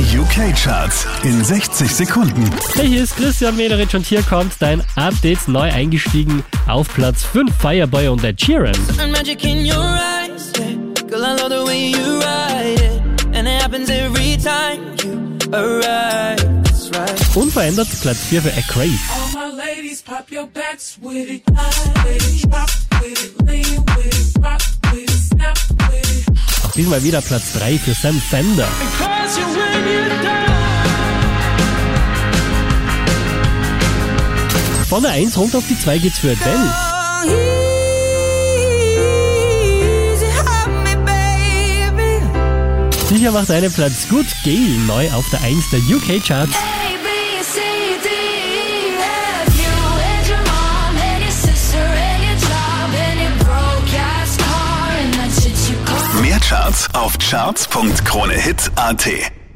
Die UK-Charts in 60 Sekunden. Hey, hier ist Christian Mederich und hier kommt dein Update neu eingestiegen auf Platz 5 Fireboy und Ed Sheeran. Unverändert Platz 4 für A it. Auch diesmal wieder Platz 3 für Sam Fender. Von der 1 runter auf die 2 geht's für Adele. Sicher macht einen Platz gut. Gail neu auf der 1 der UK-Charts. A, B, C, D, F. You and your mom and your sister and your job and your broke ass car and that shit you call. Mehr Charts auf charts.kronehit.at.